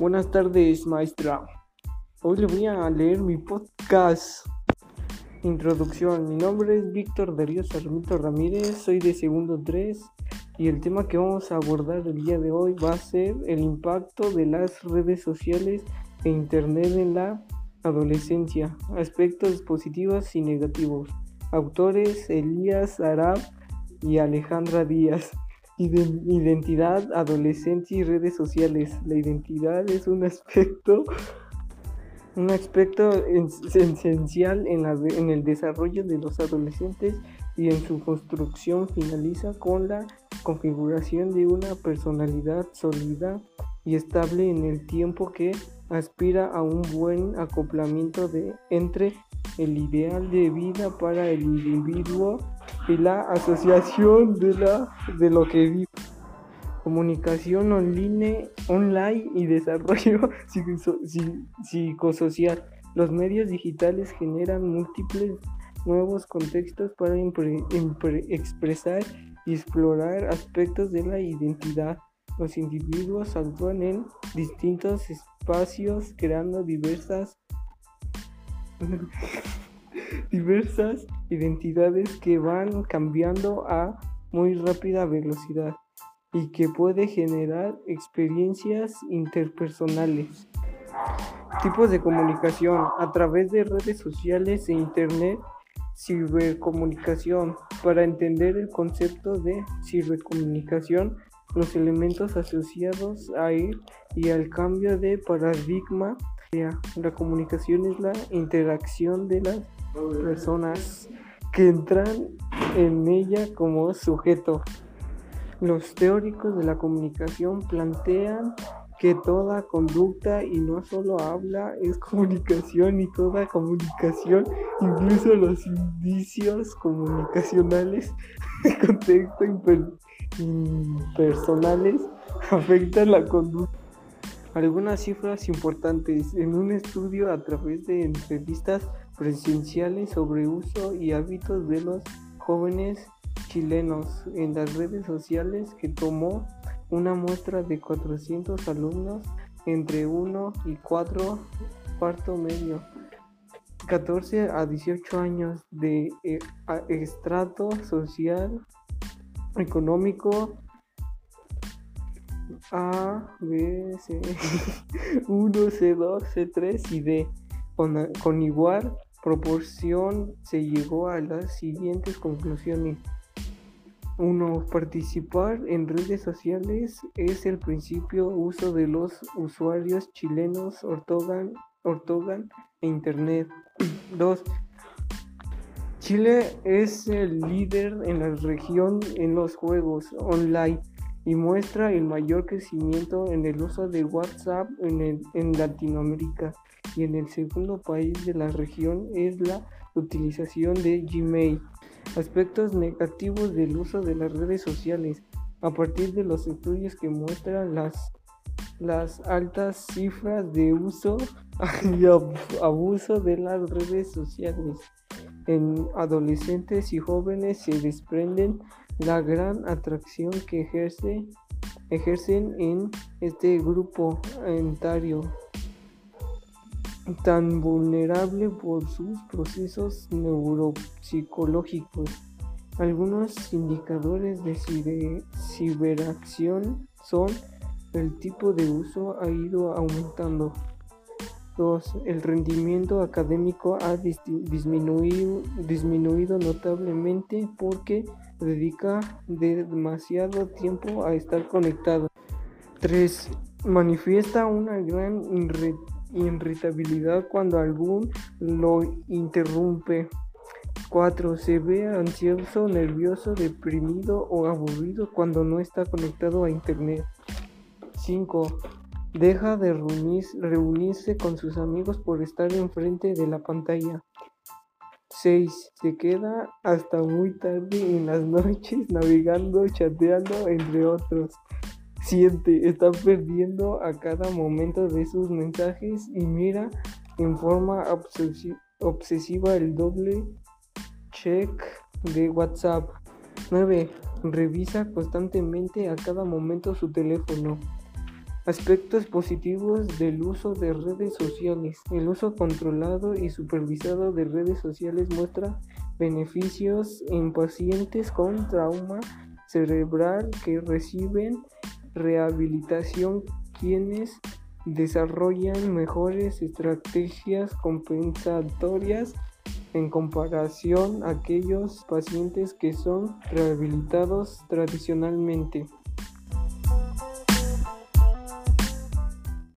Buenas tardes, maestra. Hoy le voy a leer mi podcast. Introducción. Mi nombre es Víctor Darío Sarmiento Ramírez, soy de segundo 3 y el tema que vamos a abordar el día de hoy va a ser el impacto de las redes sociales e Internet en la adolescencia, aspectos positivos y negativos. Autores Elías Arab y Alejandra Díaz. Identidad, adolescencia y redes sociales. La identidad es un aspecto, un aspecto esencial en, en el desarrollo de los adolescentes y en su construcción finaliza con la configuración de una personalidad sólida y estable en el tiempo que aspira a un buen acoplamiento de, entre el ideal de vida para el individuo y la asociación de, la, de lo que vive. Comunicación online, online y desarrollo psicosocial. Los medios digitales generan múltiples nuevos contextos para expresar y explorar aspectos de la identidad. Los individuos actúan en distintos espacios creando diversas diversas identidades que van cambiando a muy rápida velocidad y que puede generar experiencias interpersonales. Tipos de comunicación a través de redes sociales e internet, cibercomunicación. Para entender el concepto de cibercomunicación, los elementos asociados a él y al cambio de paradigma. La comunicación es la interacción de las personas que entran en ella como sujeto. Los teóricos de la comunicación plantean que toda conducta y no solo habla es comunicación y toda comunicación, incluso los indicios comunicacionales de contexto impersonales afectan la conducta. Algunas cifras importantes en un estudio a través de entrevistas presenciales sobre uso y hábitos de los jóvenes chilenos. En las redes sociales que tomó una muestra de 400 alumnos entre 1 y 4 cuarto medio 14 a 18 años de eh, estrato social económico A, B, C, 1, C2, C3 y D con, con igual proporción se llegó a las siguientes conclusiones. 1. Participar en redes sociales es el principio uso de los usuarios chilenos Ortogan, Ortogan e Internet. 2. Chile es el líder en la región en los juegos online y muestra el mayor crecimiento en el uso de WhatsApp en, en Latinoamérica y en el segundo país de la región es la utilización de Gmail. Aspectos negativos del uso de las redes sociales. A partir de los estudios que muestran las, las altas cifras de uso y abuso de las redes sociales en adolescentes y jóvenes se desprenden la gran atracción que ejerce, ejercen en este grupo etario tan vulnerable por sus procesos neuropsicológicos. Algunos indicadores de ciberacción son el tipo de uso ha ido aumentando. 2. El rendimiento académico ha disminuido, notablemente porque dedica demasiado tiempo a estar conectado. 3. Manifiesta una gran irritabilidad cuando algún lo interrumpe. 4. Se ve ansioso, nervioso, deprimido o aburrido cuando no está conectado a Internet. 5. Deja de reunirse con sus amigos por estar enfrente de la pantalla. 6. Se queda hasta muy tarde en las noches navegando, chateando, entre otros. 7. Está perdiendo a cada momento de sus mensajes y mira en forma obsesiva el doble check de WhatsApp. 9. Revisa constantemente a cada momento su teléfono. Aspectos positivos del uso de redes sociales. El uso controlado y supervisado de redes sociales muestra beneficios en pacientes con trauma cerebral que reciben rehabilitación quienes desarrollan mejores estrategias compensatorias en comparación a aquellos pacientes que son rehabilitados tradicionalmente.